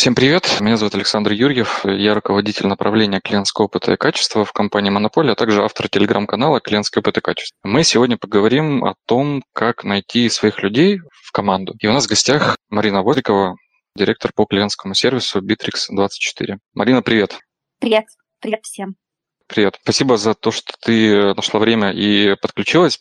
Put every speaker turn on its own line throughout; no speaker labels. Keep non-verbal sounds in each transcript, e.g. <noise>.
Всем привет, меня зовут Александр Юрьев, я руководитель направления клиентского опыта и качества в компании Монополия, а также автор телеграм-канала «Клиентский опыт и качество». Мы сегодня поговорим о том, как найти своих людей в команду. И у нас в гостях Марина Водикова, директор по клиентскому сервису Bittrex24. Марина, привет.
Привет. Привет всем.
Привет. Спасибо за то, что ты нашла время и подключилась.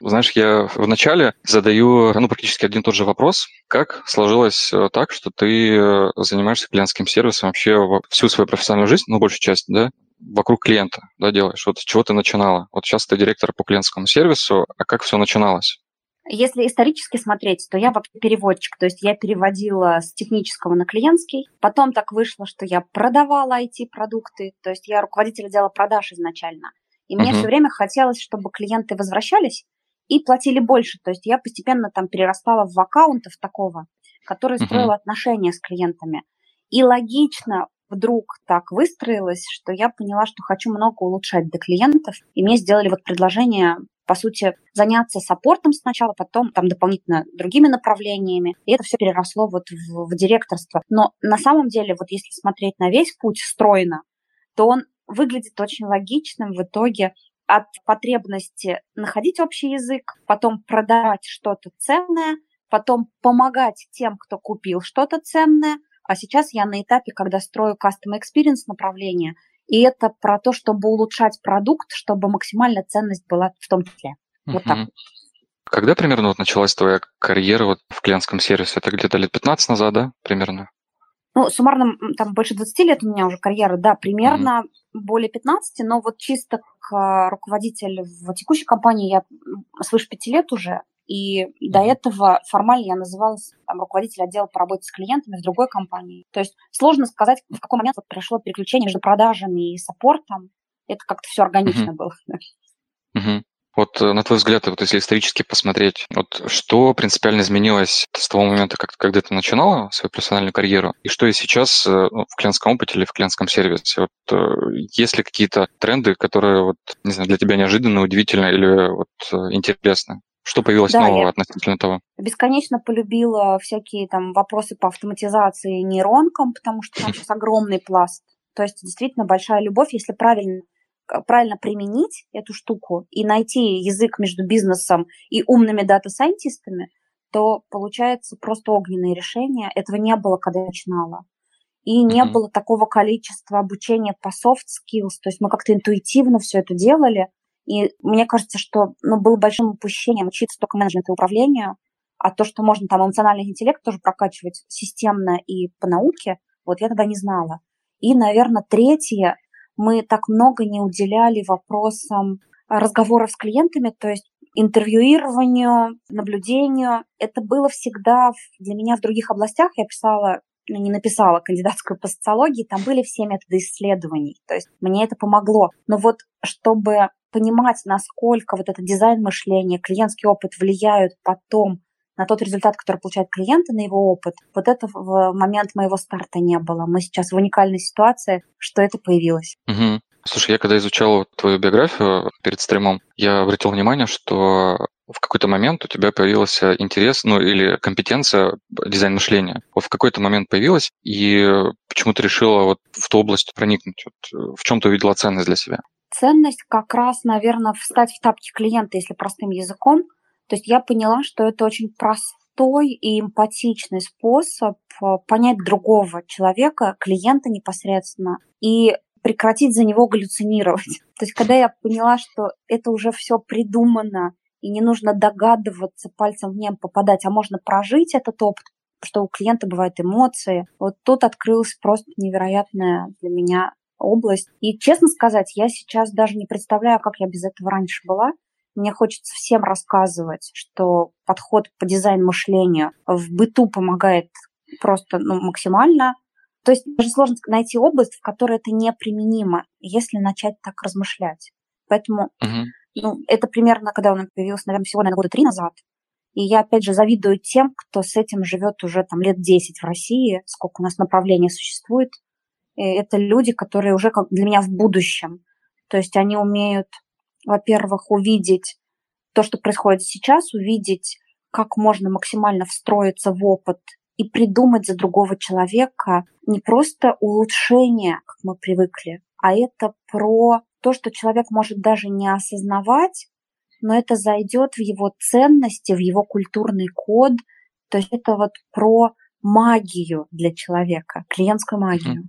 Знаешь, я вначале задаю ну, практически один и тот же вопрос. Как сложилось э, так, что ты э, занимаешься клиентским сервисом вообще всю свою профессиональную жизнь, ну, большую часть, да, вокруг клиента, да, делаешь? Вот с чего ты начинала? Вот сейчас ты директор по клиентскому сервису, а как все начиналось?
Если исторически смотреть, то я вообще переводчик, то есть я переводила с технического на клиентский. Потом так вышло, что я продавала IT-продукты, то есть я руководитель отдела продаж изначально. И мне uh-huh. все время хотелось, чтобы клиенты возвращались и платили больше. То есть я постепенно там перерастала в аккаунтов такого, который строил uh-huh. отношения с клиентами. И логично вдруг так выстроилось, что я поняла, что хочу много улучшать для клиентов, и мне сделали вот предложение по сути, заняться саппортом сначала, потом там дополнительно другими направлениями. И это все переросло вот в, в директорство. Но на самом деле, вот если смотреть на весь путь стройно, то он выглядит очень логичным в итоге от потребности находить общий язык, потом продавать что-то ценное, потом помогать тем, кто купил что-то ценное. А сейчас я на этапе, когда строю Custom Experience направление – и это про то, чтобы улучшать продукт, чтобы максимальная ценность была в том числе. Вот так.
Когда примерно вот началась твоя карьера вот в клиентском сервисе? Это где-то лет 15 назад, да, примерно?
Ну, суммарно, там больше 20 лет у меня уже карьера, да, примерно mm-hmm. более 15, но вот чисто как руководитель в текущей компании я свыше 5 лет уже, и до этого формально я называлась там, руководитель отдела по работе с клиентами в другой компании. То есть сложно сказать, в какой момент вот пришло переключение между продажами и саппортом. Это как-то все органично uh-huh. было.
Uh-huh. Вот э, на твой взгляд, вот если исторически посмотреть, вот что принципиально изменилось с того момента, как, когда ты начинала свою профессиональную карьеру, и что и сейчас э, ну, в клиентском опыте или в клиентском сервисе? Вот э, есть ли какие-то тренды, которые вот, не знаю, для тебя неожиданно, удивительно или вот интересны? Что появилось да, нового относительно того?
Бесконечно полюбила всякие там вопросы по автоматизации нейронкам, потому что там <laughs> сейчас огромный пласт. То есть действительно большая любовь, если правильно правильно применить эту штуку и найти язык между бизнесом и умными дата-сайентистами, то получается просто огненное решение. Этого не было, когда я начинала. И не mm-hmm. было такого количества обучения по soft skills. То есть мы как-то интуитивно все это делали. И мне кажется, что ну, было большим упущением учиться только менеджменту и управлению, а то, что можно там эмоциональный интеллект тоже прокачивать системно и по науке, вот я тогда не знала. И, наверное, третье, мы так много не уделяли вопросам разговоров с клиентами, то есть интервьюированию, наблюдению. Это было всегда для меня в других областях. Я писала ну, не написала кандидатскую по социологии, там были все методы исследований. То есть мне это помогло. Но вот чтобы понимать, насколько вот этот дизайн мышления, клиентский опыт влияют потом на тот результат, который получает клиент и на его опыт, вот это в момент моего старта не было. Мы сейчас в уникальной ситуации, что это появилось.
Угу. Слушай, я когда изучал твою биографию перед стримом, я обратил внимание, что в какой-то момент у тебя появился интерес, ну или компетенция дизайн мышления. Вот в какой-то момент появилась, и почему ты решила вот в ту область проникнуть? Вот в чем ты увидела ценность для себя?
Ценность как раз, наверное, встать в тапки клиента, если простым языком. То есть я поняла, что это очень простой и эмпатичный способ э, понять другого человека, клиента непосредственно, и прекратить за него галлюцинировать. <laughs> То есть когда я поняла, что это уже все придумано, и не нужно догадываться, пальцем в небо попадать, а можно прожить этот опыт, что у клиента бывают эмоции. Вот тут открылась просто невероятная для меня область. И, честно сказать, я сейчас даже не представляю, как я без этого раньше была. Мне хочется всем рассказывать, что подход по дизайн мышлению в быту помогает просто ну, максимально. То есть даже сложно найти область, в которой это неприменимо, если начать так размышлять. Поэтому uh-huh. ну, это примерно, когда он появился, наверное, всего, наверное, года три назад. И я, опять же, завидую тем, кто с этим живет уже там лет 10 в России, сколько у нас направлений существует это люди, которые уже как для меня в будущем. То есть они умеют, во-первых, увидеть то, что происходит сейчас, увидеть, как можно максимально встроиться в опыт и придумать за другого человека не просто улучшение, как мы привыкли, а это про то, что человек может даже не осознавать, но это зайдет в его ценности, в его культурный код. То есть это вот про магию для человека, клиентскую магию.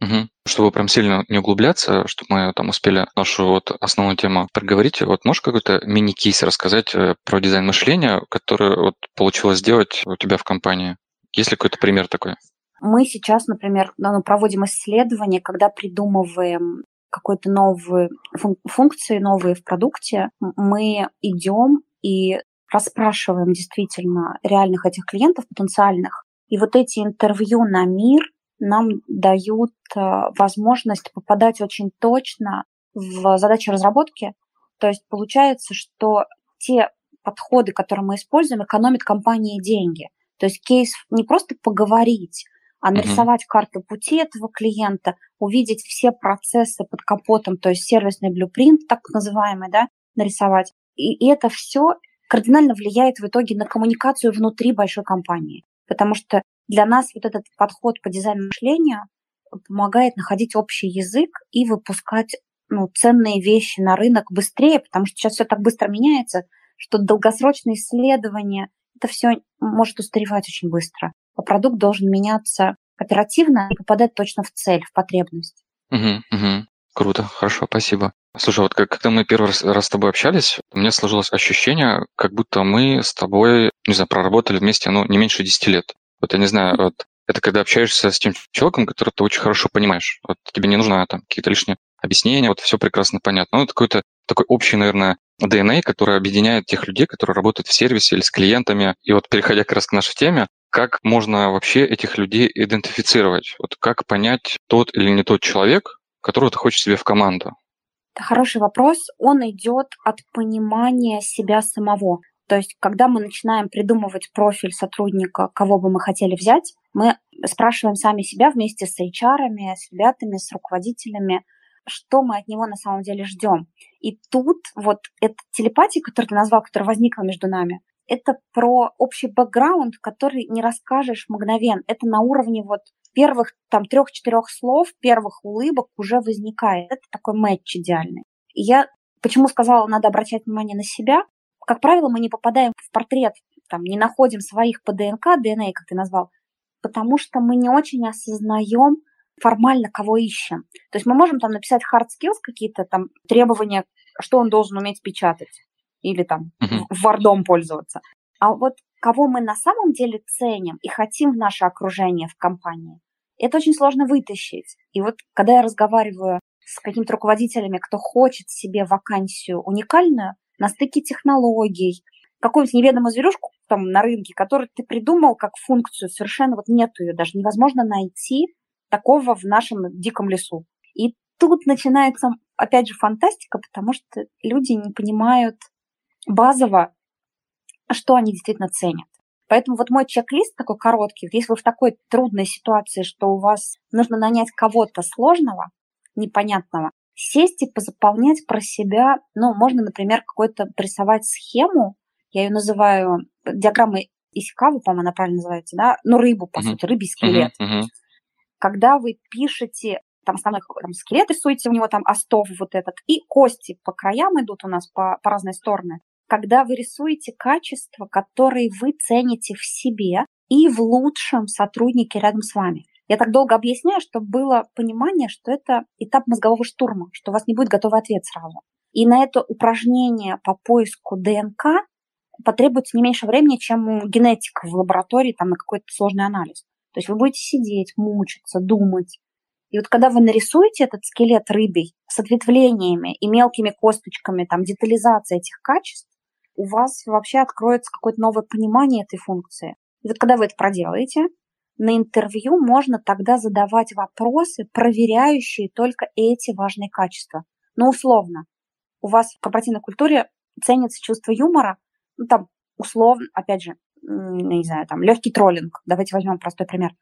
Угу. Чтобы прям сильно не углубляться, чтобы мы там успели нашу вот основную тему проговорить, вот можешь какой-то мини-кейс рассказать э, про дизайн мышления, который вот получилось сделать у тебя в компании? Есть ли какой-то пример такой?
Мы сейчас, например, ну, проводим исследования, когда придумываем какой-то новые фун- функции, новые в продукте, мы идем и расспрашиваем действительно реальных этих клиентов, потенциальных. И вот эти интервью на мир нам дают э, возможность попадать очень точно в задачи разработки. То есть получается, что те подходы, которые мы используем, экономят компании деньги. То есть кейс не просто поговорить, а нарисовать uh-huh. карту пути этого клиента, увидеть все процессы под капотом, то есть сервисный блюпринт, так называемый, да, нарисовать. И, и это все кардинально влияет в итоге на коммуникацию внутри большой компании. Потому что для нас вот этот подход по дизайну мышления помогает находить общий язык и выпускать ну, ценные вещи на рынок быстрее, потому что сейчас все так быстро меняется, что долгосрочные исследования, это все может устаревать очень быстро. А продукт должен меняться оперативно и попадать точно в цель, в потребность.
Угу, угу. Круто, хорошо, спасибо. Слушай, вот как, когда мы первый раз, раз с тобой общались, у меня сложилось ощущение, как будто мы с тобой, не знаю, проработали вместе, ну, не меньше 10 лет. Вот я не знаю, вот это когда общаешься с тем человеком, которого ты очень хорошо понимаешь. Вот тебе не нужно там какие-то лишние объяснения, вот все прекрасно понятно. Ну, это какой-то такой общий, наверное, DNA, который объединяет тех людей, которые работают в сервисе или с клиентами. И вот переходя как раз к нашей теме, как можно вообще этих людей идентифицировать? Вот как понять, тот или не тот человек, которого ты хочешь себе в команду?
Это хороший вопрос. Он идет от понимания себя самого. То есть, когда мы начинаем придумывать профиль сотрудника, кого бы мы хотели взять, мы спрашиваем сами себя вместе с HR, с ребятами, с руководителями, что мы от него на самом деле ждем. И тут вот эта телепатия, которую ты назвал, которая возникла между нами, это про общий бэкграунд, который не расскажешь мгновенно. Это на уровне вот первых там трех-четырех слов, первых улыбок уже возникает. Это такой матч идеальный. И я почему сказала, надо обращать внимание на себя, как правило, мы не попадаем в портрет, там, не находим своих по ДНК, ДНК, как ты назвал, потому что мы не очень осознаем формально, кого ищем. То есть мы можем там написать hard skills какие-то, там, требования, что он должен уметь печатать или там uh-huh. вардом пользоваться. А вот кого мы на самом деле ценим и хотим в наше окружение, в компании, это очень сложно вытащить. И вот когда я разговариваю с какими-то руководителями, кто хочет себе вакансию уникальную, на стыке технологий, какую-нибудь неведомую зверюшку там на рынке, которую ты придумал как функцию, совершенно вот нету ее, даже невозможно найти такого в нашем диком лесу. И тут начинается, опять же, фантастика, потому что люди не понимают базово, что они действительно ценят. Поэтому вот мой чек-лист такой короткий, если вы в такой трудной ситуации, что у вас нужно нанять кого-то сложного, непонятного, сесть и позаполнять про себя. Ну, можно, например, какой-то рисовать схему, я ее называю диаграммой Исикавы, по-моему, она правильно называется, да? Ну, рыбу, по uh-huh. сути, рыбий скелет. Uh-huh. Uh-huh. Когда вы пишете, там основной там, скелет рисуете, у него там остов вот этот, и кости по краям идут у нас по, по разные стороны. Когда вы рисуете качества, которые вы цените в себе и в лучшем сотруднике рядом с вами. Я так долго объясняю, чтобы было понимание, что это этап мозгового штурма, что у вас не будет готовый ответ сразу. И на это упражнение по поиску ДНК потребуется не меньше времени, чем у генетика в лаборатории там, на какой-то сложный анализ. То есть вы будете сидеть, мучиться, думать. И вот когда вы нарисуете этот скелет рыбий с ответвлениями и мелкими косточками, там, детализация этих качеств, у вас вообще откроется какое-то новое понимание этой функции. И вот когда вы это проделаете, на интервью можно тогда задавать вопросы, проверяющие только эти важные качества. Ну, условно, у вас в корпоративной культуре ценится чувство юмора, ну, там, условно, опять же, не знаю, там, легкий троллинг. Давайте возьмем простой пример.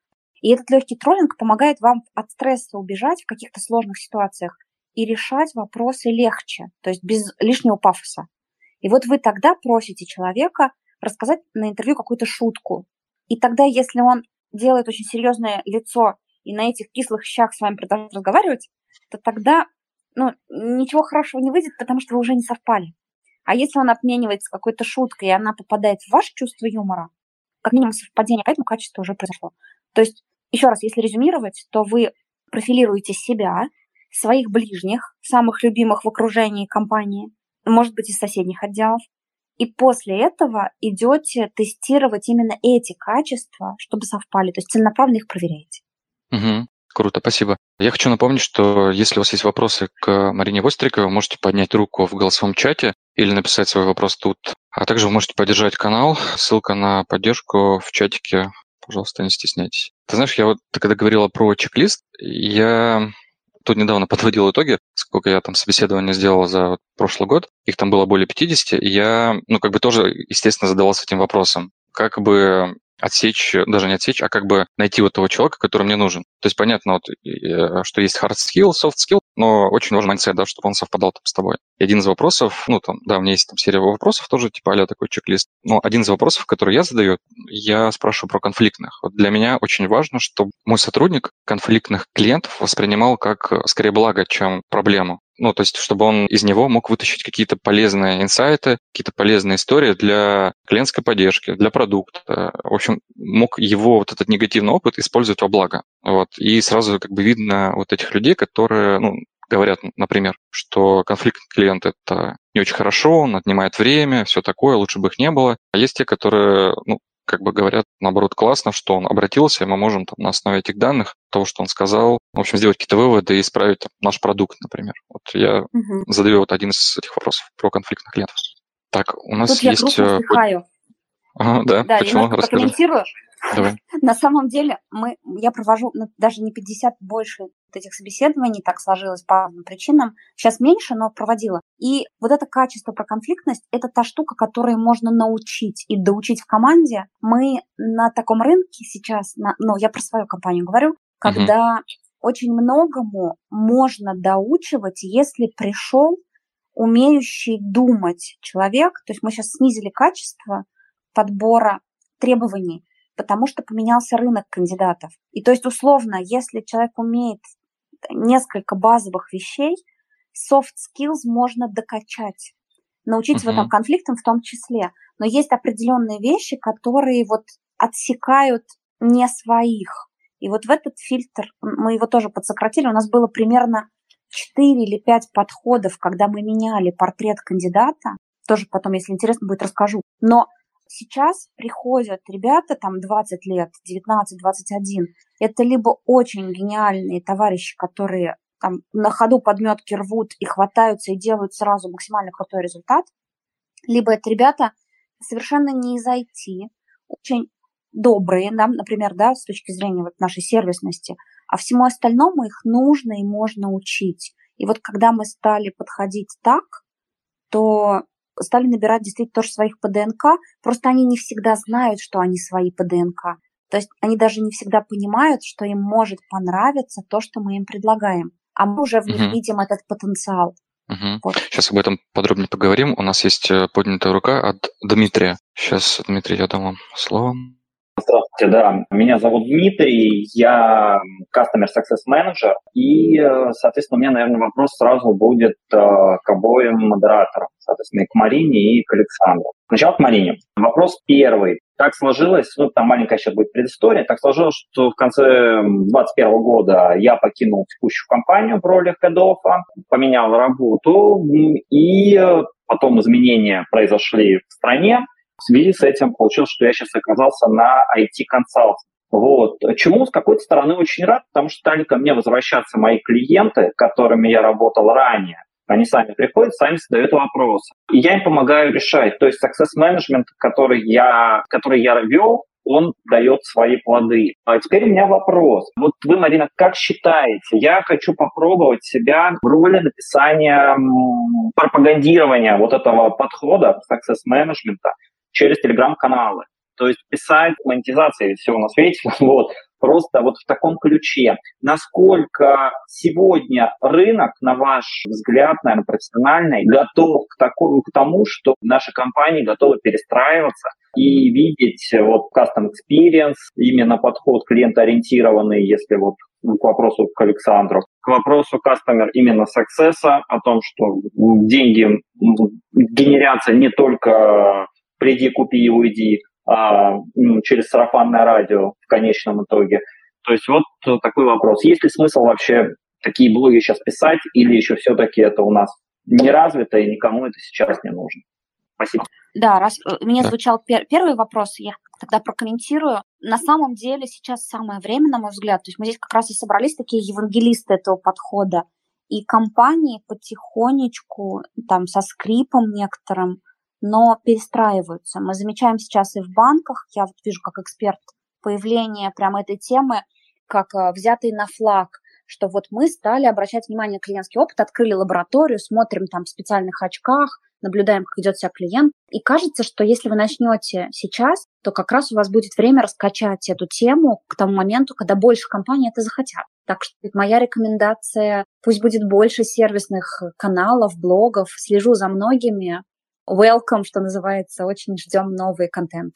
И этот легкий троллинг помогает вам от стресса убежать в каких-то сложных ситуациях и решать вопросы легче, то есть без лишнего пафоса. И вот вы тогда просите человека рассказать на интервью какую-то шутку, И тогда, если он делает очень серьезное лицо и на этих кислых щах с вами продолжает разговаривать, то тогда ну, ничего хорошего не выйдет, потому что вы уже не совпали. А если он обменивается какой-то шуткой, и она попадает в ваше чувство юмора, как минимум совпадение, поэтому качество уже произошло. То есть, еще раз, если резюмировать, то вы профилируете себя, своих ближних, самых любимых в окружении компании, может быть, из соседних отделов, и после этого идете тестировать именно эти качества, чтобы совпали, то есть целенаправленно их проверяете.
Угу. Круто, спасибо. Я хочу напомнить, что если у вас есть вопросы к Марине Востриковой, вы можете поднять руку в голосовом чате или написать свой вопрос тут. А также вы можете поддержать канал. Ссылка на поддержку в чатике. Пожалуйста, не стесняйтесь. Ты знаешь, я вот когда говорила про чек-лист, я тут недавно подводил итоги, сколько я там собеседований сделал за прошлый год. Их там было более 50, и я, ну, как бы тоже, естественно, задавался этим вопросом. Как бы отсечь, даже не отсечь, а как бы найти вот того человека, который мне нужен. То есть понятно, вот, э, что есть hard skill, soft skill, но очень важно mindset, да, чтобы он совпадал там, с тобой. И один из вопросов, ну, там, да, у меня есть там серия вопросов тоже, типа а такой чек-лист. Но один из вопросов, который я задаю, я спрашиваю про конфликтных. Вот для меня очень важно, чтобы мой сотрудник конфликтных клиентов воспринимал как э, скорее благо, чем проблему. Ну, то есть, чтобы он из него мог вытащить какие-то полезные инсайты, какие-то полезные истории для клиентской поддержки, для продукта. В общем, мог его вот этот негативный опыт использовать во благо. Вот. И сразу как бы видно вот этих людей, которые, ну, говорят, например, что конфликт клиента – это не очень хорошо, он отнимает время, все такое, лучше бы их не было. А есть те, которые, ну, как бы говорят, наоборот, классно, что он обратился, и мы можем там, на основе этих данных, того, что он сказал, в общем, сделать какие-то выводы и исправить там, наш продукт, например. Я угу. задаю вот один из этих вопросов про конфликтных клиентов. Так, у нас
Тут
есть...
я грустно
э, Ага, да,
да
почему?
Расскажи. прокомментирую. Давай. <laughs> На самом деле мы, я провожу ну, даже не 50, больше этих собеседований, так сложилось по разным причинам. Сейчас меньше, но проводила. И вот это качество про конфликтность – это та штука, которой можно научить и доучить в команде. Мы на таком рынке сейчас, на, ну, я про свою компанию говорю, когда угу. Очень многому можно доучивать, если пришел умеющий думать человек. То есть мы сейчас снизили качество подбора требований потому что поменялся рынок кандидатов. И то есть, условно, если человек умеет несколько базовых вещей, soft skills можно докачать, научить uh-huh. в этом конфликтам в том числе. Но есть определенные вещи, которые вот отсекают не своих. И вот в этот фильтр, мы его тоже подсократили, у нас было примерно 4 или 5 подходов, когда мы меняли портрет кандидата. Тоже потом, если интересно будет, расскажу. Но Сейчас приходят ребята, там 20 лет, 19-21, это либо очень гениальные товарищи, которые там на ходу подметки рвут и хватаются и делают сразу максимально крутой результат, либо это ребята совершенно не из IT, очень добрые, да, например, да, с точки зрения вот нашей сервисности, а всему остальному их нужно и можно учить. И вот когда мы стали подходить так, то стали набирать действительно тоже своих по ДНК, просто они не всегда знают, что они свои по ДНК. То есть они даже не всегда понимают, что им может понравиться то, что мы им предлагаем. А мы уже в них угу. видим этот потенциал.
Угу. Вот. Сейчас об этом подробнее поговорим. У нас есть э, поднятая рука от Дмитрия. Сейчас, Дмитрий, я дам вам слово.
Здравствуйте, да. Меня зовут Дмитрий, я Customer Success Manager, и, э, соответственно, у меня, наверное, вопрос сразу будет э, к обоим модераторам, соответственно, и к Марине, и к Александру. Сначала к Марине. Вопрос первый. Так сложилось, ну, там маленькая сейчас будет предыстория, так сложилось, что в конце 2021 года я покинул текущую компанию в роли хедофа, поменял работу, и э, потом изменения произошли в стране, в связи с этим получилось, что я сейчас оказался на IT-консалтинг. Вот. Чему с какой-то стороны очень рад, потому что стали ко мне возвращаться мои клиенты, которыми я работал ранее. Они сами приходят, сами задают вопросы. И я им помогаю решать. То есть success management, который я, который я вел, он дает свои плоды. А теперь у меня вопрос. Вот вы, Марина, как считаете, я хочу попробовать себя в роли написания, пропагандирования вот этого подхода success management через телеграм-каналы. То есть писать монетизация всего на свете, вот, просто вот в таком ключе. Насколько сегодня рынок, на ваш взгляд, наверное, профессиональный, готов к, такому, к тому, что наши компании готовы перестраиваться и видеть вот custom experience, именно подход клиентоориентированный, если вот к вопросу к Александру. К вопросу customer именно success, о том, что деньги генерятся не только приди, купи и уйди, а через сарафанное радио в конечном итоге. То есть вот такой вопрос. Есть ли смысл вообще такие блоги сейчас писать, или еще все-таки это у нас не развито и никому это сейчас не нужно? Спасибо.
Да, раз э, мне да. звучал пер- первый вопрос, я тогда прокомментирую. На самом деле сейчас самое время, на мой взгляд, то есть мы здесь как раз и собрались такие евангелисты этого подхода, и компании потихонечку, там, со скрипом некоторым, но перестраиваются. Мы замечаем сейчас и в банках, я вот вижу как эксперт, появление прямо этой темы, как э, взятый на флаг, что вот мы стали обращать внимание на клиентский опыт, открыли лабораторию, смотрим там в специальных очках, наблюдаем, как ведет себя клиент. И кажется, что если вы начнете сейчас, то как раз у вас будет время раскачать эту тему к тому моменту, когда больше компаний это захотят. Так что моя рекомендация, пусть будет больше сервисных каналов, блогов, слежу за многими, welcome, что называется, очень ждем новый контент.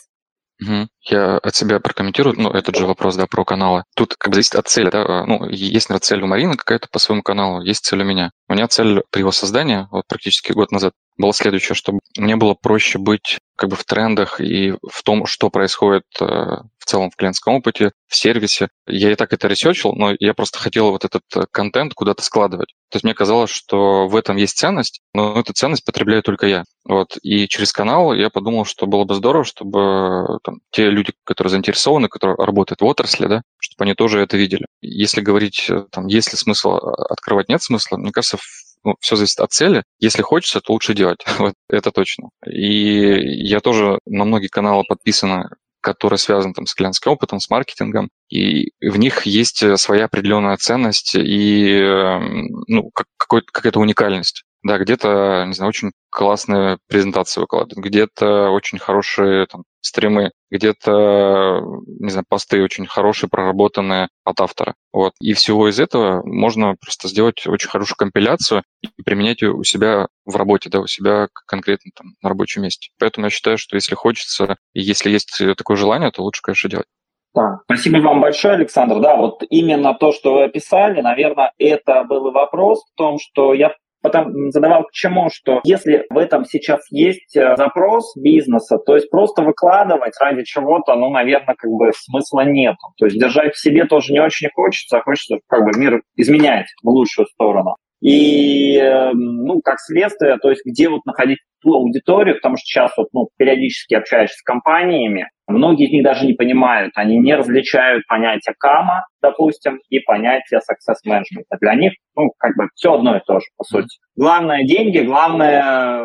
Угу. Я от себя прокомментирую, ну, этот же вопрос, да, про каналы. Тут как бы зависит от цели, да, а, ну, есть, наверное, цель у Марины какая-то по своему каналу, есть цель у меня. У меня цель при его создании, вот практически год назад, была следующая, чтобы мне было проще быть как бы в трендах и в том, что происходит э, в целом в клиентском опыте, в сервисе. Я и так это ресерчил, но я просто хотел вот этот э, контент куда-то складывать. То есть мне казалось, что в этом есть ценность, но эту ценность потребляю только я. Вот. И через канал я подумал, что было бы здорово, чтобы там, те люди, которые заинтересованы, которые работают в отрасли, да, чтобы они тоже это видели. Если говорить, э, там, есть ли смысл открывать, нет смысла, мне кажется, ну, все зависит от цели. Если хочется, то лучше делать. <laughs> вот это точно. И я тоже на многие каналы подписаны, которые связаны там, с клиентским опытом, с маркетингом, и в них есть своя определенная ценность и эм, ну, как, какая-то уникальность. Да, где-то, не знаю, очень классные презентации выкладывают, где-то очень хорошие там, стримы, где-то, не знаю, посты очень хорошие, проработанные от автора. Вот. И всего из этого можно просто сделать очень хорошую компиляцию и применять ее у себя в работе, да, у себя конкретно там на рабочем месте. Поэтому я считаю, что если хочется, и если есть такое желание, то лучше, конечно, делать.
Да. Спасибо вам большое, Александр. Да, вот именно то, что вы описали, наверное, это был вопрос в том, что я потом задавал к чему, что если в этом сейчас есть э, запрос бизнеса, то есть просто выкладывать ради чего-то, ну, наверное, как бы смысла нет. То есть держать в себе тоже не очень хочется, а хочется как бы мир изменять в лучшую сторону. И, эм, ну, как следствие, то есть где вот находить ту аудиторию, потому что сейчас вот, ну, периодически общаешься с компаниями, многие из них даже не понимают, они не различают понятие кама, допустим, и понятие success management. Для них, ну, как бы все одно и то же, по сути. Главное деньги, главное,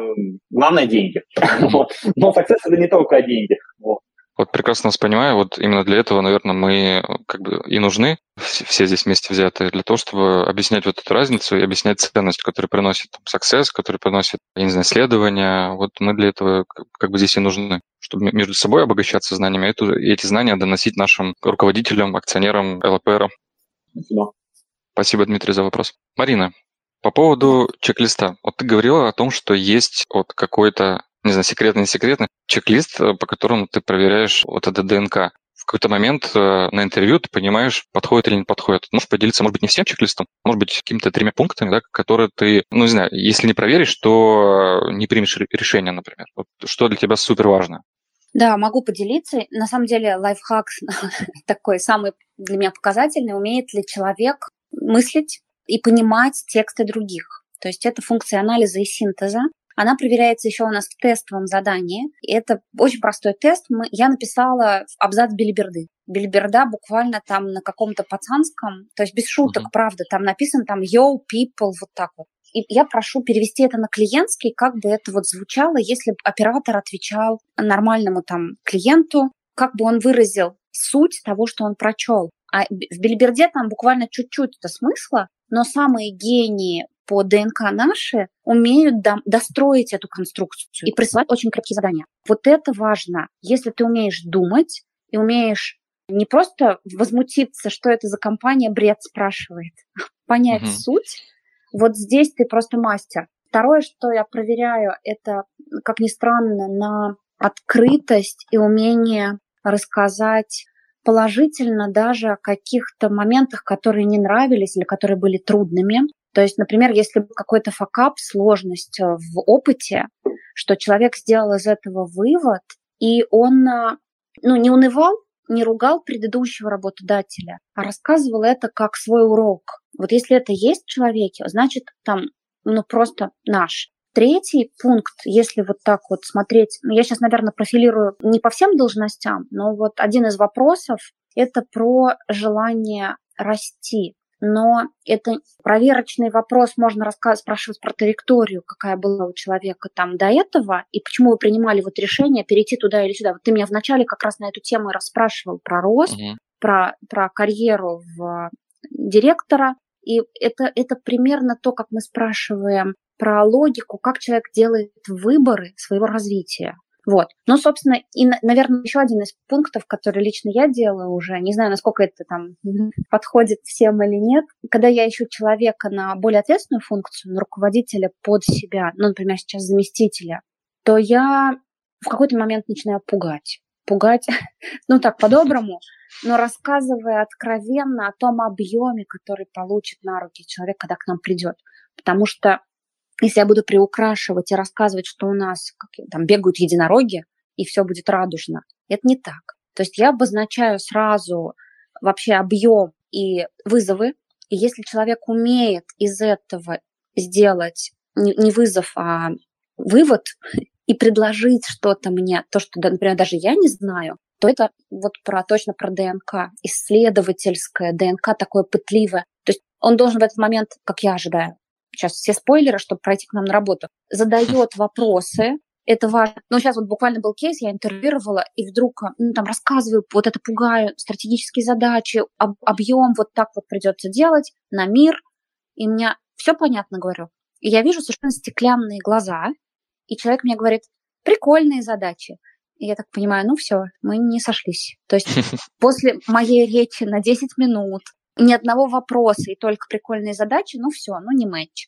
главное деньги. <laughs> Но success это не только деньги.
Вот прекрасно вас понимаю, вот именно для этого, наверное, мы как бы и нужны, все здесь вместе взятые, для того, чтобы объяснять вот эту разницу и объяснять ценность, которую приносит там, success, который приносит, я не знаю, исследования. Вот мы для этого как бы здесь и нужны, чтобы между собой обогащаться знаниями, и эти знания доносить нашим руководителям, акционерам, ЛПРам. Спасибо. Спасибо, Дмитрий, за вопрос. Марина, по поводу чек-листа. Вот ты говорила о том, что есть вот какой-то не знаю, секретный, не секретный, чек-лист, э, по которому ты проверяешь вот это ДНК. В какой-то момент э, на интервью ты понимаешь, подходит или не подходит. Можешь поделиться, может быть, не всем чек-листом, может быть, какими-то тремя пунктами, да, которые ты, ну, не знаю, если не проверишь, то э, не примешь решение, например. Вот что для тебя супер важно?
Да, могу поделиться. На самом деле лайфхак <laughs> такой самый для меня показательный. Умеет ли человек мыслить и понимать тексты других? То есть это функция анализа и синтеза. Она проверяется еще у нас в тестовом задании. И это очень простой тест. Мы, я написала абзац билиберды. Билиберда буквально там на каком-то пацанском, то есть без шуток, uh-huh. правда, там написано там yo, people, вот так вот. И я прошу перевести это на клиентский, как бы это вот звучало, если бы оператор отвечал нормальному там клиенту, как бы он выразил суть того, что он прочел. А в Билиберде там буквально чуть-чуть это смысла, но самые гении по ДНК наши умеют до, достроить эту конструкцию и присылать очень крепкие задания. Вот это важно. Если ты умеешь думать и умеешь не просто возмутиться, что это за компания бред спрашивает, <laughs> понять угу. суть, вот здесь ты просто мастер. Второе, что я проверяю, это, как ни странно, на открытость и умение рассказать положительно даже о каких-то моментах, которые не нравились или которые были трудными. То есть, например, если какой-то факап, сложность э, в опыте, что человек сделал из этого вывод, и он э, ну, не унывал, не ругал предыдущего работодателя, а рассказывал это как свой урок. Вот если это есть в человеке, значит, там, ну, просто наш. Третий пункт, если вот так вот смотреть, ну, я сейчас, наверное, профилирую не по всем должностям, но вот один из вопросов – это про желание расти. Но это проверочный вопрос, можно рассказывать, спрашивать про траекторию, какая была у человека там до этого, и почему вы принимали вот решение перейти туда или сюда. Вот ты меня вначале как раз на эту тему и расспрашивал про рост, угу. про, про карьеру в директора, и это, это примерно то, как мы спрашиваем про логику, как человек делает выборы своего развития. Вот. Ну, собственно, и, наверное, еще один из пунктов, который лично я делаю уже, не знаю, насколько это там <laughs> подходит всем или нет, когда я ищу человека на более ответственную функцию, на руководителя под себя, ну, например, сейчас заместителя, то я в какой-то момент начинаю пугать. Пугать, <laughs> ну так, по-доброму, но рассказывая откровенно о том объеме, который получит на руки человек, когда к нам придет. Потому что если я буду приукрашивать и рассказывать, что у нас там бегают единороги, и все будет радужно, это не так. То есть я обозначаю сразу вообще объем и вызовы, и если человек умеет из этого сделать не вызов, а вывод <laughs> и предложить что-то мне, то, что, например, даже я не знаю, то это вот про, точно про ДНК, исследовательское ДНК такое пытливое. То есть он должен в этот момент, как я ожидаю, сейчас все спойлеры, чтобы пройти к нам на работу, задает <laughs> вопросы, это важно. Ну, сейчас вот буквально был кейс, я интервьюировала, и вдруг ну, там рассказываю, вот это пугаю, стратегические задачи, об, объем вот так вот придется делать на мир. И мне все понятно, говорю. И я вижу совершенно стеклянные глаза, и человек мне говорит, прикольные задачи. И я так понимаю, ну все, мы не сошлись. То есть <laughs> после моей речи на 10 минут ни одного вопроса и только прикольные задачи, ну все, ну не матч.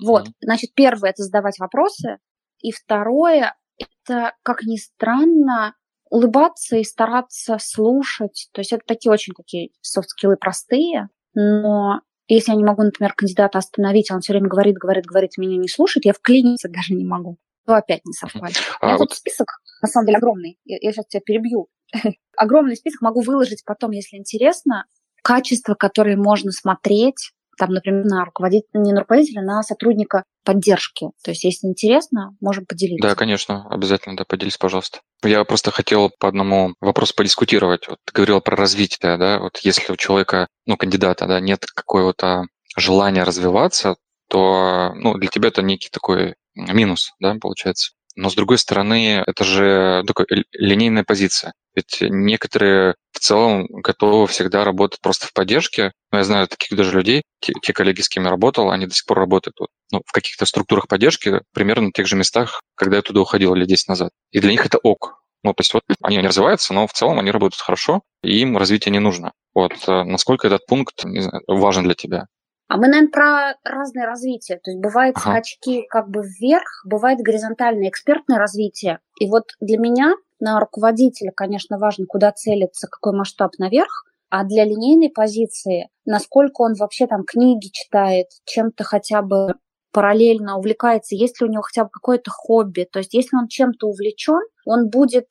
Вот, mm-hmm. значит, первое это задавать вопросы, и второе это, как ни странно, улыбаться и стараться слушать. То есть это такие очень такие софт-скиллы простые, но если я не могу, например, кандидата остановить, он все время говорит, говорит, говорит, меня не слушает, я вклиниться даже не могу. То опять не совпадет. А У меня вот... тут список, на самом деле, огромный. Я, я сейчас тебя перебью. <laughs> огромный список могу выложить потом, если интересно качества, которые можно смотреть, там, например, на руководителя, не на руководителя, на сотрудника поддержки. То есть, если интересно, можем поделиться.
Да, конечно, обязательно, да, поделись, пожалуйста. Я просто хотел по одному вопросу подискутировать. Вот ты говорила про развитие, да, вот если у человека, ну, кандидата, да, нет какого-то желания развиваться, то, ну, для тебя это некий такой минус, да, получается. Но с другой стороны, это же такая линейная позиция. Ведь некоторые в целом готовы всегда работать просто в поддержке. Но я знаю таких даже людей, те, те коллеги, с кем я работал, они до сих пор работают вот, ну, в каких-то структурах поддержки, примерно на тех же местах, когда я туда уходил лет 10 назад. И для них это ок. Ну, то есть вот они не развиваются, но в целом они работают хорошо, и им развитие не нужно. Вот э, насколько этот пункт знаю, важен для тебя?
А мы, наверное, про разное развитие. То есть бывают ага. скачки как бы вверх, бывает горизонтальное экспертное развитие. И вот для меня на руководителя, конечно, важно, куда целиться, какой масштаб наверх, а для линейной позиции, насколько он вообще там книги читает, чем-то хотя бы параллельно увлекается, есть ли у него хотя бы какое-то хобби. То есть если он чем-то увлечен, он будет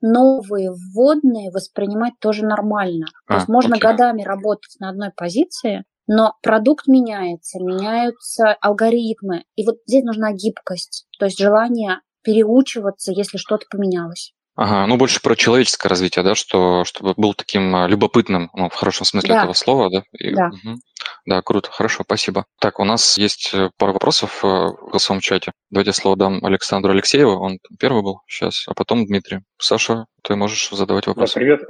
новые вводные воспринимать тоже нормально. А, То есть можно окей. годами работать на одной позиции, но продукт меняется, меняются алгоритмы. И вот здесь нужна гибкость, то есть желание переучиваться, если что-то поменялось.
Ага, ну больше про человеческое развитие, да, что чтобы был таким а, любопытным, ну, в хорошем смысле да. этого слова, да? И,
да.
Угу. Да, круто, хорошо, спасибо. Так, у нас есть э, пара вопросов э, в голосовом чате. Давайте слово дам Александру Алексееву, он первый был сейчас, а потом Дмитрий. Саша, ты можешь задавать вопросы.
Да, привет.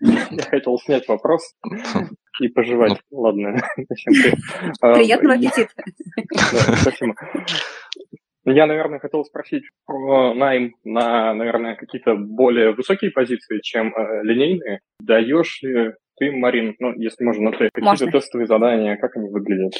<laughs> Я хотел снять вопрос <laughs> и пожевать. Ну. Ладно. <laughs> <laughs>
А, Приятного аппетита.
Спасибо. Я, наверное, хотел спросить про найм на, наверное, какие-то более высокие позиции, чем э, линейные. Даешь ли ты, Марин, ну, если можно, на какие-то тестовые задания, как они выглядят?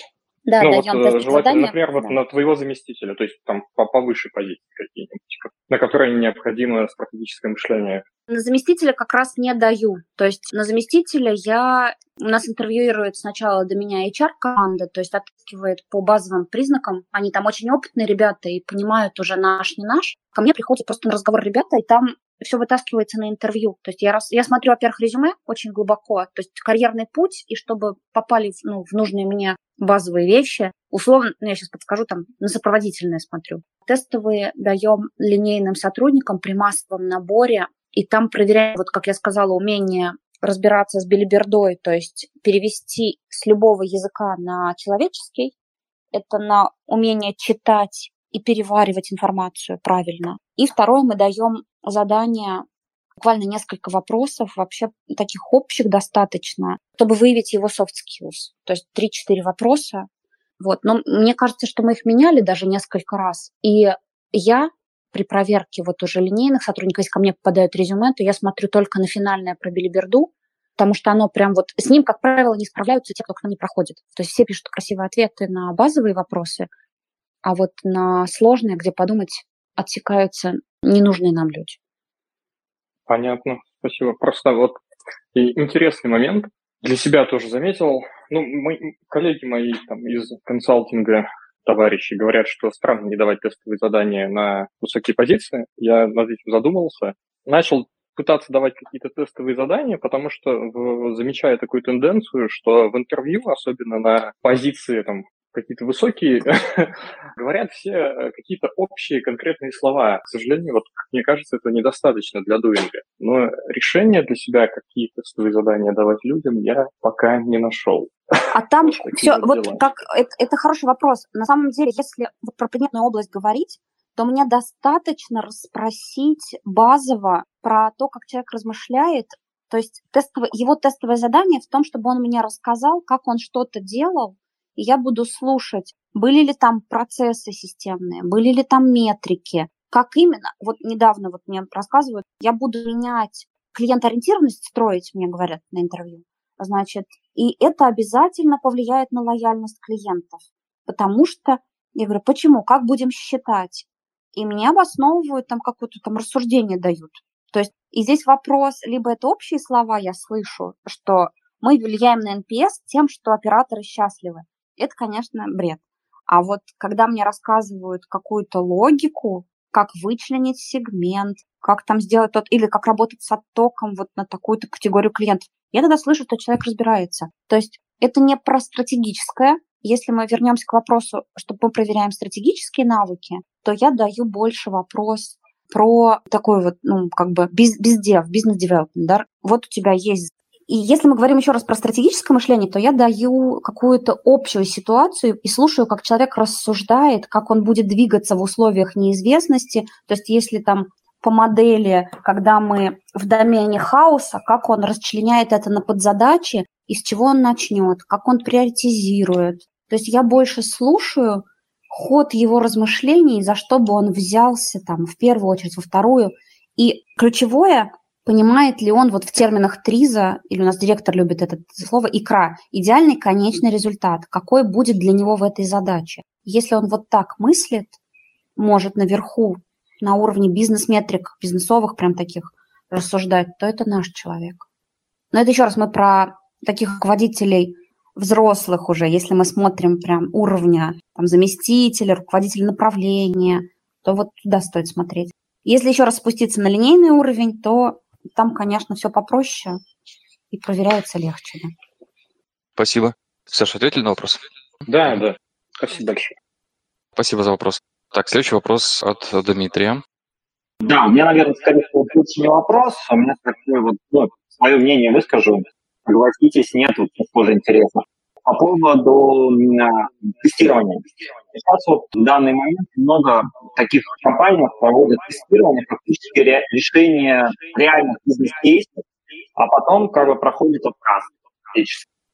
Да,
ну,
даем
вот, э, желательно, задания. например, вот да. на твоего заместителя, то есть там по повыше позиции какие-нибудь. на которые необходимо стратегическое мышление?
На заместителя как раз не даю. То есть на заместителя я... У нас интервьюирует сначала до меня HR-команда, то есть отыскивает по базовым признакам. Они там очень опытные ребята и понимают уже наш, не наш. Ко мне приходят просто на разговор ребята, и там все вытаскивается на интервью. То есть я, раз, я смотрю, во-первых, резюме очень глубоко, то есть карьерный путь, и чтобы попали ну, в нужные мне базовые вещи, условно, ну, я сейчас подскажу, там, на сопроводительное смотрю. Тестовые даем линейным сотрудникам при массовом наборе, и там проверяем, вот как я сказала, умение разбираться с билибердой, то есть перевести с любого языка на человеческий, это на умение читать и переваривать информацию правильно. И второе, мы даем задание буквально несколько вопросов, вообще таких общих достаточно, чтобы выявить его soft skills. То есть 3-4 вопроса. Вот. Но мне кажется, что мы их меняли даже несколько раз. И я при проверке вот уже линейных сотрудников, если ко мне попадают резюме, то я смотрю только на финальное про билиберду, потому что оно прям вот... С ним, как правило, не справляются те, кто к нам не проходит. То есть все пишут красивые ответы на базовые вопросы, а вот на сложные, где подумать, отсекаются ненужные нам люди.
Понятно, спасибо. Просто вот интересный момент. Для себя тоже заметил. Ну, мы, коллеги мои там из консалтинга, товарищи говорят, что странно не давать тестовые задания на высокие позиции. Я над этим задумался. Начал пытаться давать какие-то тестовые задания, потому что в, замечаю такую тенденцию, что в интервью, особенно на позиции там, какие-то высокие, <laughs> говорят все э, какие-то общие конкретные слова. К сожалению, вот, мне кажется, это недостаточно для дуинга. Но решение для себя, какие тестовые задания давать людям, я пока не нашел.
А там все, вот как, это, это хороший вопрос. На самом деле, если вот про предметную область говорить, то мне достаточно расспросить базово про то, как человек размышляет, то есть тестовое, его тестовое задание в том, чтобы он мне рассказал, как он что-то делал, и я буду слушать, были ли там процессы системные, были ли там метрики, как именно, вот недавно вот мне рассказывают, я буду менять клиент-ориентированность строить, мне говорят на интервью, значит, и это обязательно повлияет на лояльность клиентов, потому что, я говорю, почему, как будем считать? И мне обосновывают, там какое-то там рассуждение дают. То есть и здесь вопрос, либо это общие слова я слышу, что мы влияем на NPS тем, что операторы счастливы это, конечно, бред. А вот когда мне рассказывают какую-то логику, как вычленить сегмент, как там сделать тот, или как работать с оттоком вот на такую-то категорию клиентов, я тогда слышу, что человек разбирается. То есть это не про стратегическое. Если мы вернемся к вопросу, что мы проверяем стратегические навыки, то я даю больше вопрос про такой вот, ну, как бы без, бездев, бизнес-девелопмент, да? Вот у тебя есть и если мы говорим еще раз про стратегическое мышление, то я даю какую-то общую ситуацию и слушаю, как человек рассуждает, как он будет двигаться в условиях неизвестности. То есть если там по модели, когда мы в домене хаоса, как он расчленяет это на подзадачи, из чего он начнет, как он приоритизирует. То есть я больше слушаю ход его размышлений, за что бы он взялся там в первую очередь, во вторую. И ключевое понимает ли он вот в терминах ТРИЗа, или у нас директор любит это слово, икра, идеальный конечный результат, какой будет для него в этой задаче. Если он вот так мыслит, может наверху, на уровне бизнес-метрик, бизнесовых прям таких рассуждать, то это наш человек. Но это еще раз мы про таких руководителей взрослых уже, если мы смотрим прям уровня там, заместителя, руководителя направления, то вот туда стоит смотреть. Если еще раз спуститься на линейный уровень, то там, конечно, все попроще и проверяется легче. Да.
Спасибо. Саша, ответили на вопрос?
Да, да. Спасибо большое.
Спасибо за вопрос. Так, следующий вопрос от Дмитрия.
Да, у меня, наверное, скорее всего, лучше не вопрос, а у меня такое вот, ну, свое мнение выскажу. Согласитесь, нет, вот тоже интересно. По поводу тестирования. Сейчас вот в данный момент много таких компаний проводят тестирование, фактически ре- решение реальных бизнес-кейсов, а потом как бы проходит отказ.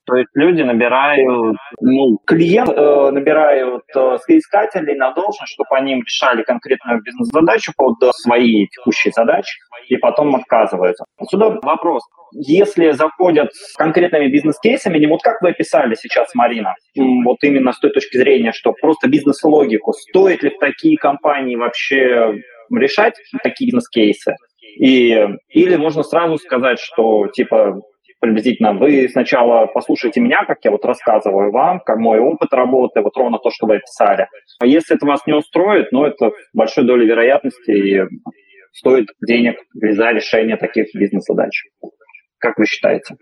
То есть люди набирают, ну, клиент э, набирают э, соискателей на должность, чтобы они решали конкретную бизнес-задачу под свои текущие задачи, и потом отказываются. Отсюда вопрос если заходят с конкретными бизнес-кейсами, не вот как вы описали сейчас, Марина, вот именно с той точки зрения, что просто бизнес-логику, стоит ли в такие компании вообще решать такие бизнес-кейсы, и, или можно сразу сказать, что типа приблизительно вы сначала послушайте меня, как я вот рассказываю вам, как мой опыт работы, вот ровно то, что вы описали. А если это вас не устроит, ну, это большой долей вероятности и стоит денег за решение таких бизнес-задач. Как вы считаете?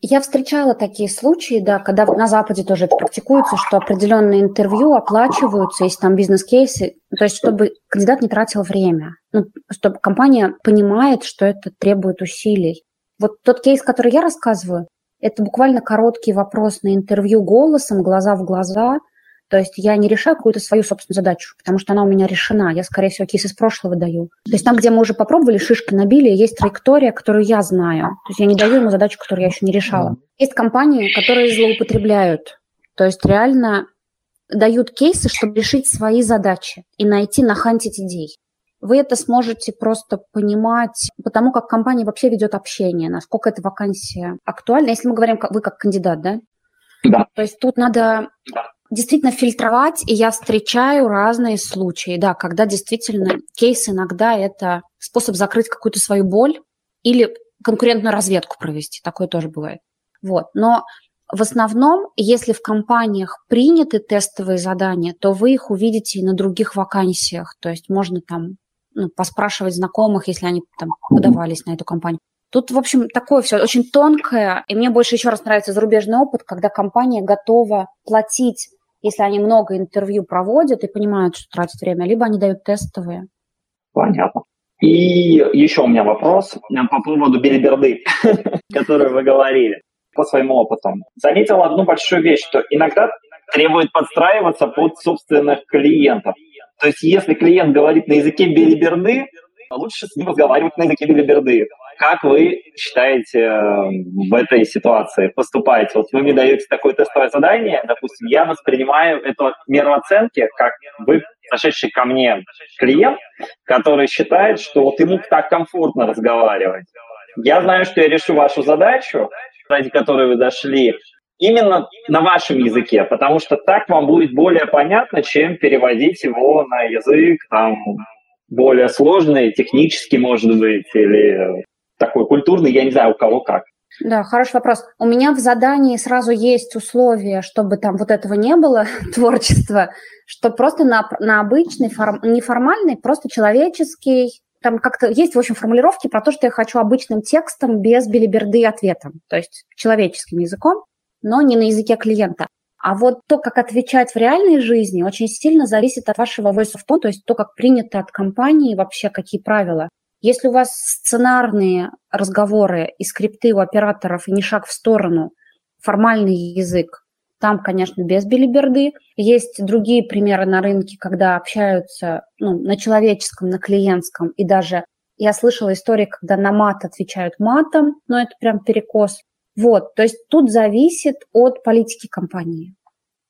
Я встречала такие случаи, да, когда на Западе тоже это практикуется, что определенные интервью оплачиваются, если там бизнес-кейсы, то есть чтобы кандидат не тратил время, ну, чтобы компания понимает, что это требует усилий. Вот тот кейс, который я рассказываю, это буквально короткий вопрос на интервью голосом, глаза в глаза, то есть я не решаю какую-то свою собственную задачу, потому что она у меня решена. Я, скорее всего, кейс из прошлого даю. То есть там, где мы уже попробовали, шишки набили, есть траектория, которую я знаю. То есть я не даю ему задачу, которую я еще не решала. Есть компании, которые злоупотребляют. То есть реально дают кейсы, чтобы решить свои задачи и найти, нахантить идей. Вы это сможете просто понимать, потому как компания вообще ведет общение, насколько эта вакансия актуальна. Если мы говорим, вы как кандидат, да?
Да.
То есть тут надо действительно фильтровать, и я встречаю разные случаи, да, когда действительно кейс иногда это способ закрыть какую-то свою боль или конкурентную разведку провести, такое тоже бывает. Вот. Но в основном, если в компаниях приняты тестовые задания, то вы их увидите и на других вакансиях. То есть можно там ну, поспрашивать знакомых, если они там подавались на эту компанию. Тут, в общем, такое все очень тонкое. И мне больше еще раз нравится зарубежный опыт, когда компания готова платить если они много интервью проводят и понимают, что тратят время, либо они дают тестовые.
Понятно. И еще у меня вопрос по поводу билиберды, <laughs> которую вы говорили по своим опытам. Заметил одну большую вещь, что иногда требует подстраиваться под собственных клиентов. То есть если клиент говорит на языке билиберды, лучше с ним разговаривать на языке билиберды. Как вы считаете эм, в этой ситуации поступаете? Вот вы мне даете такое тестовое задание, допустим, я воспринимаю эту меру оценки как вы зашедший ко мне клиент, который считает, что вот ему так комфортно разговаривать. Я знаю, что я решу вашу задачу, ради которой вы дошли, именно на вашем языке, потому что так вам будет более понятно, чем переводить его на язык там, более сложный, технически, может быть, или такой культурный, я не знаю, у кого как.
Да, хороший вопрос. У меня в задании сразу есть условия, чтобы там вот этого не было, <laughs> творчества, что просто на, на обычный, форм, неформальный, просто человеческий, там как-то есть, в общем, формулировки про то, что я хочу обычным текстом без билиберды ответом, то есть человеческим языком, но не на языке клиента. А вот то, как отвечать в реальной жизни, очень сильно зависит от вашего voice of tone, то есть то, как принято от компании, вообще какие правила. Если у вас сценарные разговоры и скрипты у операторов и не шаг в сторону, формальный язык, там, конечно, без билиберды. Есть другие примеры на рынке, когда общаются ну, на человеческом, на клиентском, и даже я слышала истории, когда на мат отвечают матом, но это прям перекос. Вот, то есть тут зависит от политики компании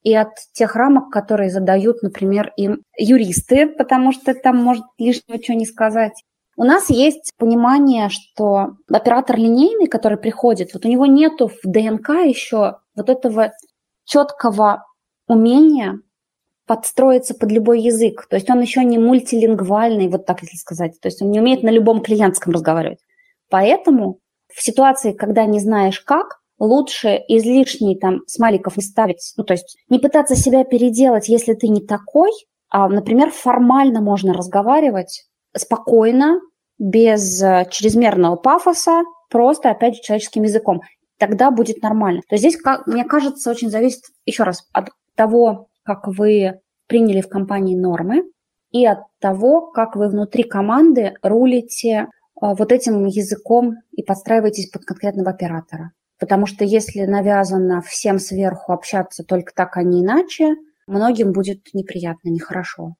и от тех рамок, которые задают, например, им юристы, потому что там может лишнего чего не сказать, у нас есть понимание, что оператор линейный, который приходит, вот у него нету в ДНК еще вот этого четкого умения подстроиться под любой язык. То есть он еще не мультилингвальный, вот так если сказать. То есть он не умеет на любом клиентском разговаривать. Поэтому в ситуации, когда не знаешь как, лучше излишний там смайликов не ставить. Ну, то есть не пытаться себя переделать, если ты не такой, а, например, формально можно разговаривать спокойно, без э, чрезмерного пафоса, просто, опять же, человеческим языком. Тогда будет нормально. То есть здесь, как, мне кажется, очень зависит, еще раз, от того, как вы приняли в компании нормы, и от того, как вы внутри команды рулите вот этим языком и подстраиваетесь под конкретного оператора. Потому что если навязано всем сверху общаться только так, а не иначе, многим будет неприятно, нехорошо.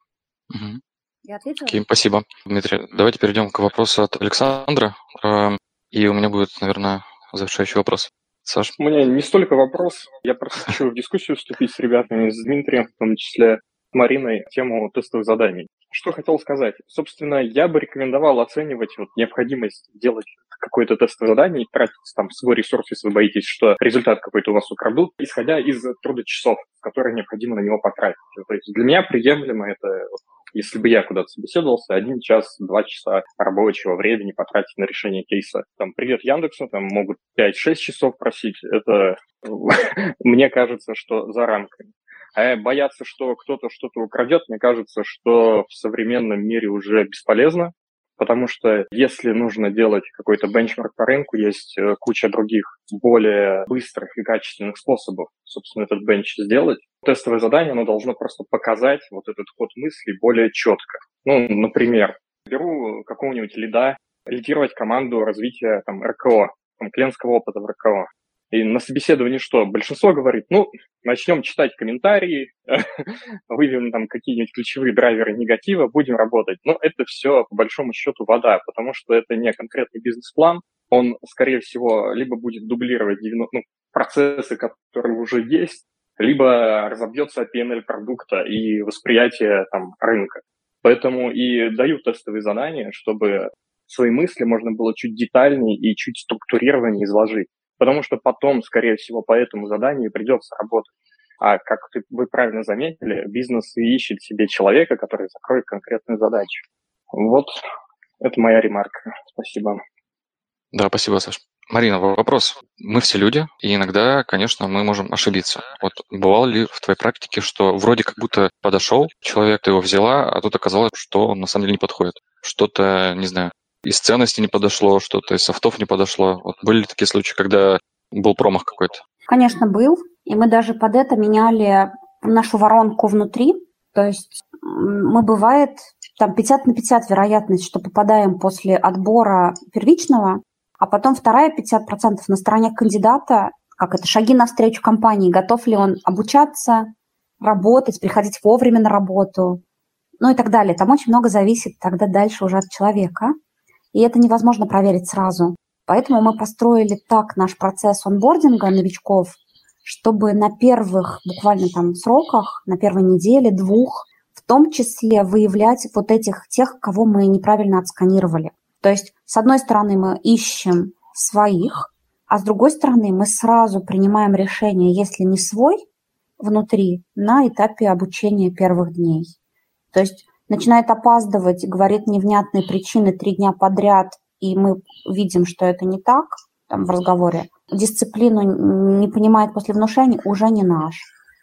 Угу. Я ответила? Окей, спасибо. Дмитрий, давайте перейдем к вопросу от Александра. Эм, и у меня будет, наверное, завершающий вопрос. Саш?
У меня не столько вопрос. Я просто хочу в дискуссию вступить с ребятами, с Дмитрием, в том числе с Мариной, тему тестовых заданий. Что хотел сказать? Собственно, я бы рекомендовал оценивать вот необходимость делать какое-то тестовое задание и тратить там свой ресурс, если вы боитесь, что результат какой-то у вас украдут, исходя из труда часов, которые необходимо на него потратить. То есть для меня приемлемо это если бы я куда-то собеседовался, один час, два часа рабочего времени потратить на решение кейса. Там, привет Яндексу, там могут 5-6 часов просить. Это, <laughs> мне кажется, что за рамками. А бояться, что кто-то что-то украдет, мне кажется, что в современном мире уже бесполезно, потому что если нужно делать какой-то бенчмарк по рынку, есть э, куча других более быстрых и качественных способов, собственно, этот бенч сделать. Тестовое задание, оно должно просто показать вот этот ход мысли более четко. Ну, например, беру какого-нибудь лида, лидировать команду развития там, РКО, там, клиентского опыта в РКО. И на собеседовании что? Большинство говорит, ну, начнем читать комментарии, <laughs> выявим там какие-нибудь ключевые драйверы негатива, будем работать. Но это все, по большому счету, вода, потому что это не конкретный бизнес-план. Он, скорее всего, либо будет дублировать 90, ну, процессы, которые уже есть, либо разобьется PNL продукта и восприятие там, рынка. Поэтому и даю тестовые задания, чтобы свои мысли можно было чуть детальнее и чуть структурированнее изложить потому что потом, скорее всего, по этому заданию придется работать. А как вы правильно заметили, бизнес ищет себе человека, который закроет конкретную задачу. Вот это моя ремарка. Спасибо.
Да, спасибо, Саш. Марина, вопрос. Мы все люди, и иногда, конечно, мы можем ошибиться. Вот бывало ли в твоей практике, что вроде как будто подошел человек, ты его взяла, а тут оказалось, что он на самом деле не подходит? Что-то, не знаю, из ценности не подошло, что-то из софтов не подошло. Вот были ли такие случаи, когда был промах какой-то?
Конечно, был. И мы даже под это меняли нашу воронку внутри. То есть мы, бывает, там 50 на 50 вероятность, что попадаем после отбора первичного, а потом вторая 50% на стороне кандидата, как это, шаги навстречу компании, готов ли он обучаться, работать, приходить вовремя на работу, ну и так далее. Там очень много зависит тогда дальше уже от человека и это невозможно проверить сразу. Поэтому мы построили так наш процесс онбординга новичков, чтобы на первых буквально там сроках, на первой неделе, двух, в том числе выявлять вот этих тех, кого мы неправильно отсканировали. То есть, с одной стороны, мы ищем своих, а с другой стороны, мы сразу принимаем решение, если не свой, внутри, на этапе обучения первых дней. То есть начинает опаздывать, говорит невнятные причины три дня подряд, и мы видим, что это не так там, в разговоре, дисциплину не понимает после внушения, уже не наш.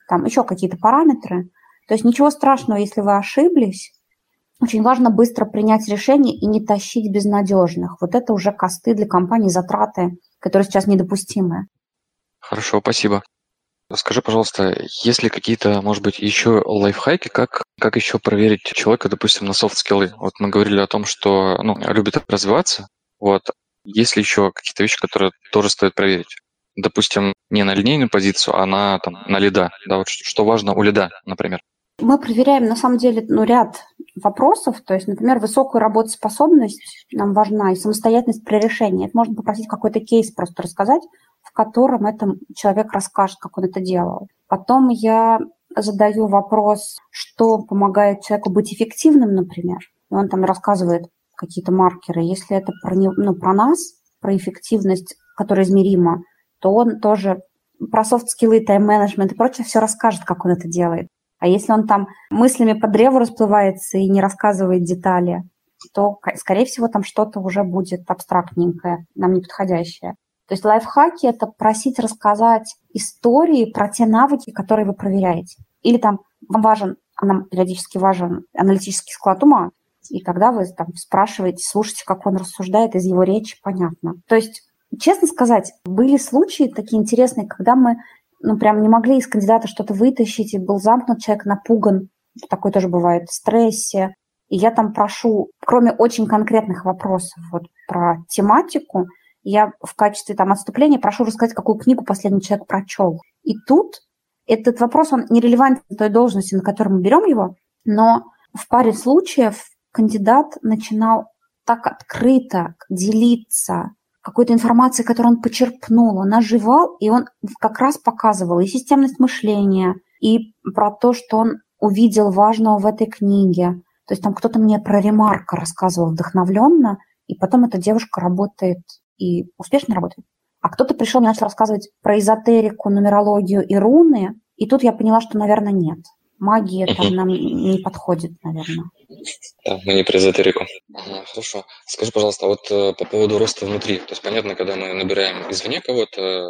Там еще какие-то параметры. То есть ничего страшного, если вы ошиблись. Очень важно быстро принять решение и не тащить безнадежных. Вот это уже косты для компании, затраты, которые сейчас недопустимы.
Хорошо, спасибо. Скажи, пожалуйста, есть ли какие-то, может быть, еще лайфхаки, как, как еще проверить человека, допустим, на софт-скиллы? Вот мы говорили о том, что ну, любит развиваться. Вот. Есть ли еще какие-то вещи, которые тоже стоит проверить? Допустим, не на линейную позицию, а на, там, на лида. Да, вот что важно у лида, например.
Мы проверяем, на самом деле, ну, ряд вопросов. То есть, например, высокую работоспособность нам важна и самостоятельность при решении. Это можно попросить какой-то кейс просто рассказать, в котором этот человек расскажет, как он это делал. Потом я задаю вопрос, что помогает человеку быть эффективным, например. И он там рассказывает какие-то маркеры. Если это про, не, ну, про нас, про эффективность, которая измерима, то он тоже про софт-скиллы, тайм-менеджмент и прочее все расскажет, как он это делает. А если он там мыслями по древу расплывается и не рассказывает детали, то, скорее всего, там что-то уже будет абстрактненькое, нам не подходящее. То есть лайфхаки – это просить рассказать истории про те навыки, которые вы проверяете. Или там вам важен, нам периодически важен аналитический склад ума, и когда вы там спрашиваете, слушаете, как он рассуждает, из его речи понятно. То есть, честно сказать, были случаи такие интересные, когда мы ну, прям не могли из кандидата что-то вытащить, и был замкнут человек, напуган, такое тоже бывает, в стрессе. И я там прошу, кроме очень конкретных вопросов вот про тематику, я в качестве там отступления прошу рассказать, какую книгу последний человек прочел. И тут этот вопрос, он нерелевантен той должности, на которой мы берем его, но в паре случаев кандидат начинал так открыто делиться какой-то информацией, которую он почерпнул, он оживал, и он как раз показывал и системность мышления, и про то, что он увидел важного в этой книге. То есть там кто-то мне про ремарка рассказывал вдохновленно, и потом эта девушка работает и успешно работает. А кто-то пришел и начал рассказывать про эзотерику, нумерологию и руны, и тут я поняла, что, наверное, нет. Магия угу. там нам не подходит, наверное.
Да, мы не про эзотерику. Ага, хорошо. Скажи, пожалуйста, а вот э, по поводу роста внутри. То есть, понятно, когда мы набираем извне кого-то,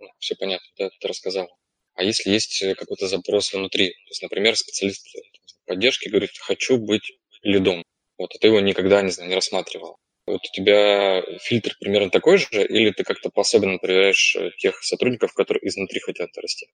ну, все понятно, да, ты рассказал. А если есть э, какой-то запрос внутри, то есть, например, специалист поддержки говорит, хочу быть лидом, вот, а ты его никогда, не знаю, не рассматривал. Вот у тебя фильтр примерно такой же, или ты как-то по-особенно проверяешь э, тех сотрудников, которые изнутри хотят расти?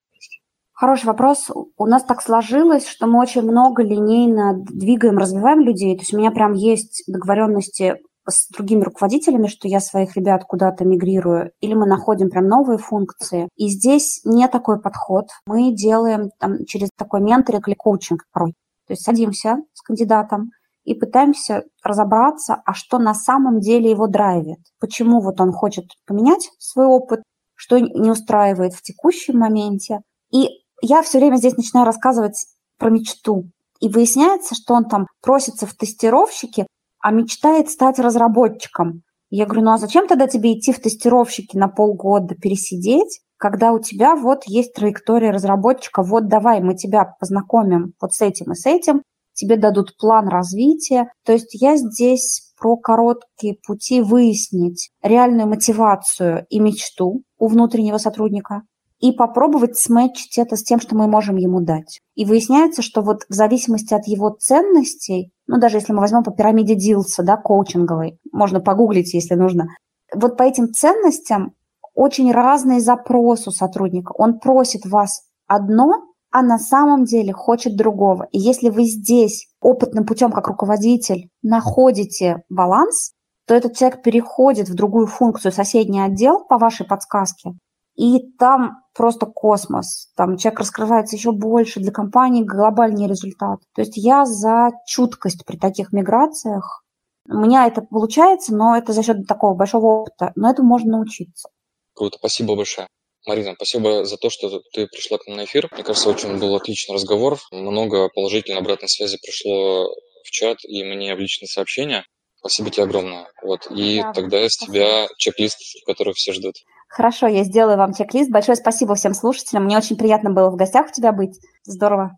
Хороший вопрос. У нас так сложилось, что мы очень много линейно двигаем, развиваем людей. То есть у меня прям есть договоренности с другими руководителями, что я своих ребят куда-то мигрирую, или мы находим прям новые функции. И здесь не такой подход. Мы делаем там, через такой менторинг или коучинг порой. То есть садимся с кандидатом и пытаемся разобраться, а что на самом деле его драйвит. Почему вот он хочет поменять свой опыт, что не устраивает в текущем моменте. И я все время здесь начинаю рассказывать про мечту. И выясняется, что он там просится в тестировщики, а мечтает стать разработчиком. Я говорю, ну а зачем тогда тебе идти в тестировщики на полгода пересидеть, когда у тебя вот есть траектория разработчика, вот давай мы тебя познакомим вот с этим и с этим, тебе дадут план развития. То есть я здесь про короткие пути выяснить реальную мотивацию и мечту у внутреннего сотрудника и попробовать сметчить это с тем, что мы можем ему дать. И выясняется, что вот в зависимости от его ценностей, ну даже если мы возьмем по пирамиде Дилса, да, коучинговой, можно погуглить, если нужно, вот по этим ценностям очень разный запрос у сотрудника. Он просит вас одно, а на самом деле хочет другого. И если вы здесь опытным путем, как руководитель, находите баланс, то этот человек переходит в другую функцию, соседний отдел по вашей подсказке, и там просто космос. Там человек раскрывается еще больше, для компании глобальный результат. То есть я за чуткость при таких миграциях. У меня это получается, но это за счет такого большого опыта. Но это можно научиться.
Круто, спасибо большое. Марина, спасибо за то, что ты пришла к нам на эфир. Мне кажется, очень был отличный разговор. Много положительной обратной связи пришло в чат и мне в личные сообщения. Спасибо тебе огромное. Вот. И да, тогда с тебя чек-лист, который все ждут.
Хорошо, я сделаю вам чек-лист. Большое спасибо всем слушателям. Мне очень приятно было в гостях у тебя быть. Здорово.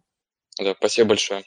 Да, спасибо большое.